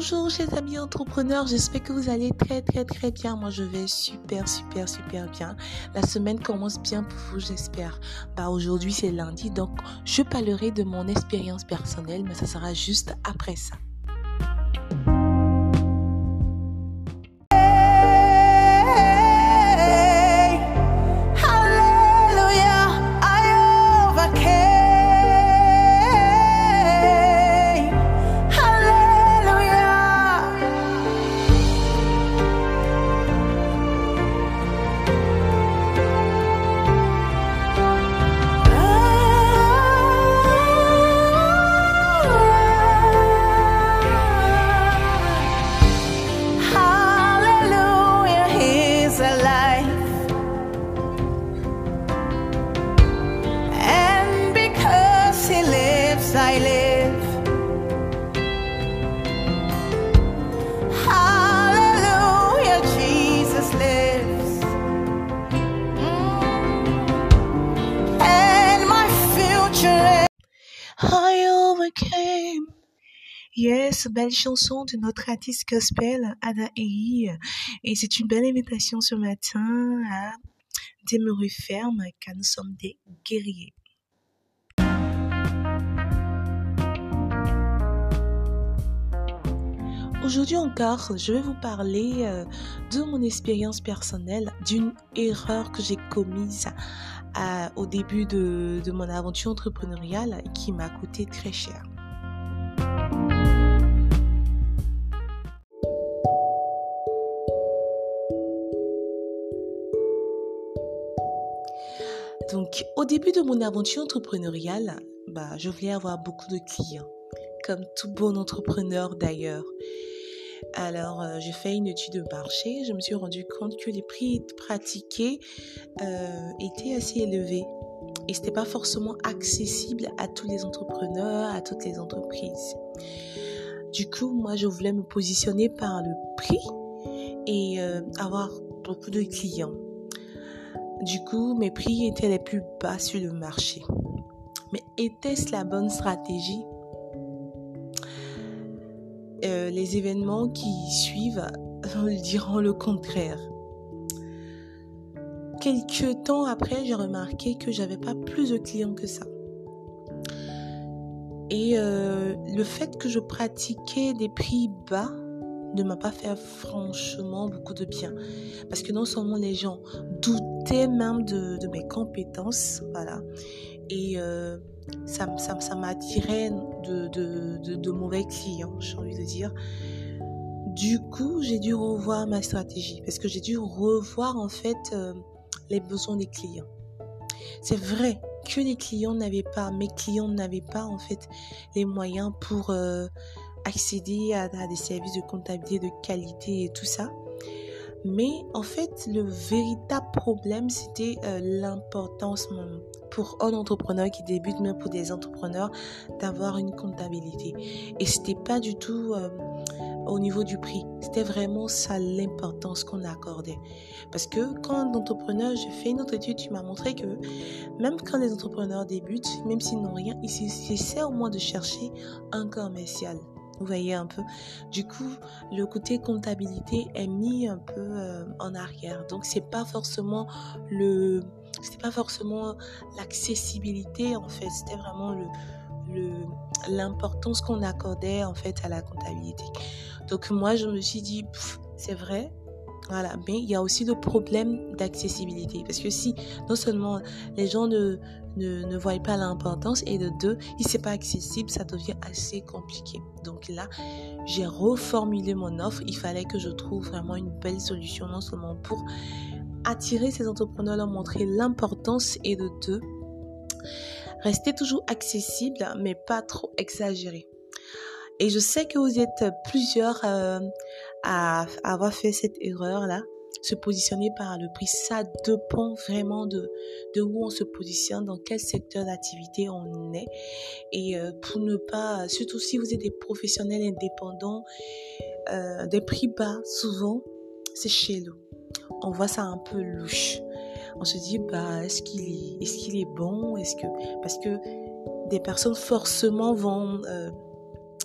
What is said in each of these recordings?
Bonjour chers amis entrepreneurs, j'espère que vous allez très très très bien. Moi je vais super super super bien. La semaine commence bien pour vous j'espère. Bah aujourd'hui c'est lundi donc je parlerai de mon expérience personnelle mais ça sera juste après ça. Yes, belle chanson de notre artiste gospel, Ada Ei. Et c'est une belle invitation ce matin à demeurer ferme car nous sommes des guerriers. Aujourd'hui encore, je vais vous parler euh, de mon expérience personnelle, d'une erreur que j'ai commise au début de, de mon aventure entrepreneuriale qui m'a coûté très cher. Donc, au début de mon aventure entrepreneuriale, bah, je voulais avoir beaucoup de clients, comme tout bon entrepreneur d'ailleurs. Alors, euh, j'ai fait une étude de marché. Je me suis rendu compte que les prix pratiqués euh, étaient assez élevés et c'était pas forcément accessible à tous les entrepreneurs, à toutes les entreprises. Du coup, moi, je voulais me positionner par le prix et euh, avoir beaucoup de clients. Du coup, mes prix étaient les plus bas sur le marché. Mais était-ce la bonne stratégie? Les événements qui suivent diront le contraire. Quelques temps après, j'ai remarqué que j'avais pas plus de clients que ça. Et euh, le fait que je pratiquais des prix bas ne m'a pas fait franchement beaucoup de bien. Parce que non seulement les gens doutaient même de, mes compétences, voilà, et euh, ça, ça, ça m'attirait de, de, de, mauvais clients, j'ai envie de dire. Du coup, j'ai dû revoir ma stratégie parce que j'ai dû revoir en fait euh, les besoins des clients. C'est vrai que les clients n'avaient pas, mes clients n'avaient pas en fait les moyens pour euh, accéder à, des services de comptabilité de qualité et tout ça. Mais en fait, le véritable problème, c'était euh, l'importance pour un entrepreneur qui débute, même pour des entrepreneurs, d'avoir une comptabilité. Et c'était pas du tout euh, au niveau du prix. C'était vraiment ça l'importance qu'on accordait. Parce que quand entrepreneur, j'ai fait une autre étude, tu m'as montré que même quand les entrepreneurs débutent, même s'ils n'ont rien, ils essaient au moins de chercher un commercial. Vous voyez un peu. Du coup, le côté comptabilité est mis un peu euh, en arrière. Donc, c'est pas forcément le, c'était pas forcément l'accessibilité en fait. C'était vraiment le, l'importance qu'on accordait en fait à la comptabilité. Donc moi, je me suis dit, c'est vrai, Mais il y a aussi le problème d'accessibilité. Parce que si non seulement les gens ne voient pas l'importance et de deux, si c'est pas accessible, ça devient assez compliqué. Donc là, j'ai reformulé mon offre. Il fallait que je trouve vraiment une belle solution, non seulement pour attirer ces entrepreneurs, leur montrer l'importance et de deux, rester toujours accessible, mais pas trop exagéré. Et je sais que vous êtes plusieurs euh, à, avoir fait cette erreur-là, se positionner par le prix. Ça dépend vraiment de, de où on se positionne, dans quel secteur d'activité on est. Et euh, pour ne pas, surtout si vous êtes des professionnels indépendants, euh, des prix bas, souvent, c'est chez nous. On voit ça un peu louche. On se dit, bah, est-ce qu'il est, est-ce qu'il est bon? Est-ce que, parce que des personnes forcément vont,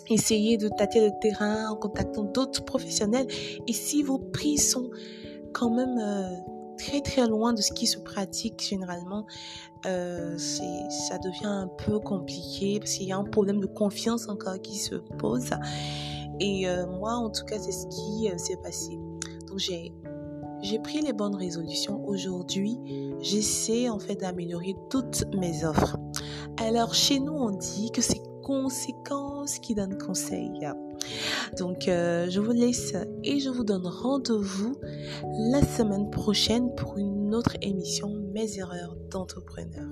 essayez de tâter le terrain en contactant d'autres professionnels. Et si vos prix sont quand même euh, très très loin de ce qui se pratique généralement, euh, ça devient un peu compliqué parce qu'il y a un problème de confiance encore qui se pose. Et euh, moi, en tout cas, c'est ce qui euh, s'est passé. Donc j'ai j'ai pris les bonnes résolutions. Aujourd'hui, j'essaie en fait d'améliorer toutes mes offres. Alors chez nous, on dit que c'est conséquences qui donnent conseil. Donc, euh, je vous laisse et je vous donne rendez-vous la semaine prochaine pour une autre émission Mes erreurs d'entrepreneur.